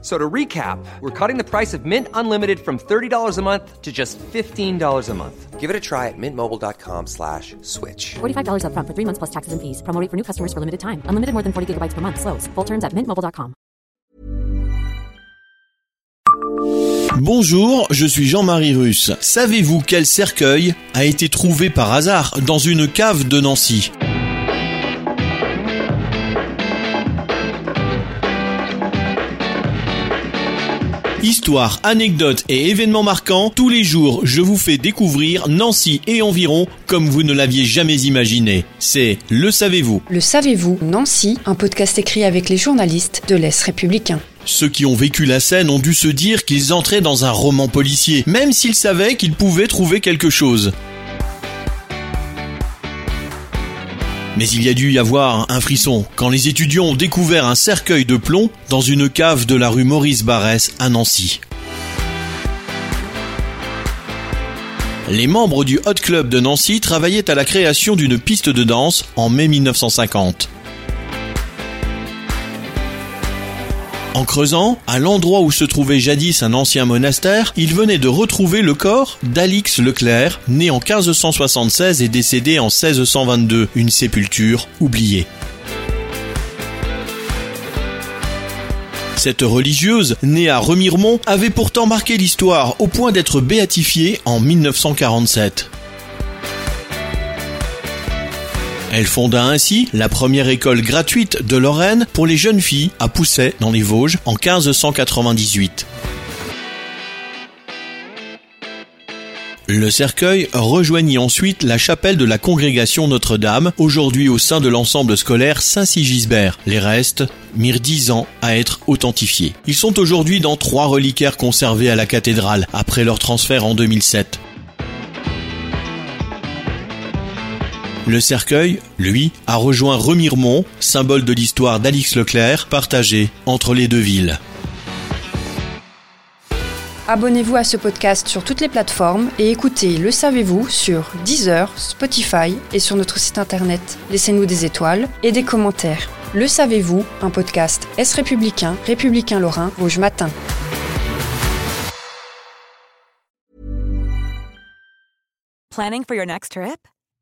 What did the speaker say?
So to recap, we're cutting the price of Mint Unlimited from $30 a month to just $15 a month. Give it a try at mintmobile.com slash switch. $45 upfront for three months plus taxes and fees. Promo rate for new customers for limited time. Unlimited more than 40 gigabytes per month. Slows. Full terms at mintmobile.com. Bonjour, je suis Jean-Marie Russe. Savez-vous quel cercueil a été trouvé par hasard dans une cave de Nancy? Histoire, anecdotes et événements marquants, tous les jours je vous fais découvrir Nancy et environ comme vous ne l'aviez jamais imaginé. C'est Le Savez-vous Le savez-vous Nancy, un podcast écrit avec les journalistes de l'Est républicain. Ceux qui ont vécu la scène ont dû se dire qu'ils entraient dans un roman policier, même s'ils savaient qu'ils pouvaient trouver quelque chose. Mais il y a dû y avoir un frisson quand les étudiants ont découvert un cercueil de plomb dans une cave de la rue Maurice Barrès à Nancy. Les membres du Hot Club de Nancy travaillaient à la création d'une piste de danse en mai 1950. En creusant, à l'endroit où se trouvait jadis un ancien monastère, ils venaient de retrouver le corps d'Alix Leclerc, né en 1576 et décédé en 1622, une sépulture oubliée. Cette religieuse, née à Remiremont, avait pourtant marqué l'histoire au point d'être béatifiée en 1947. Elle fonda ainsi la première école gratuite de Lorraine pour les jeunes filles à Pousset dans les Vosges en 1598. Le cercueil rejoignit ensuite la chapelle de la congrégation Notre-Dame, aujourd'hui au sein de l'ensemble scolaire Saint-Sigisbert. Les restes mirent dix ans à être authentifiés. Ils sont aujourd'hui dans trois reliquaires conservés à la cathédrale, après leur transfert en 2007. Le cercueil, lui, a rejoint Remiremont, symbole de l'histoire d'Alix Leclerc, partagé entre les deux villes. Abonnez-vous à ce podcast sur toutes les plateformes et écoutez Le Savez-vous sur Deezer, Spotify et sur notre site internet. Laissez-nous des étoiles et des commentaires. Le Savez-vous, un podcast Est républicain, républicain lorrain, Vosges Matin. Planning for your next trip?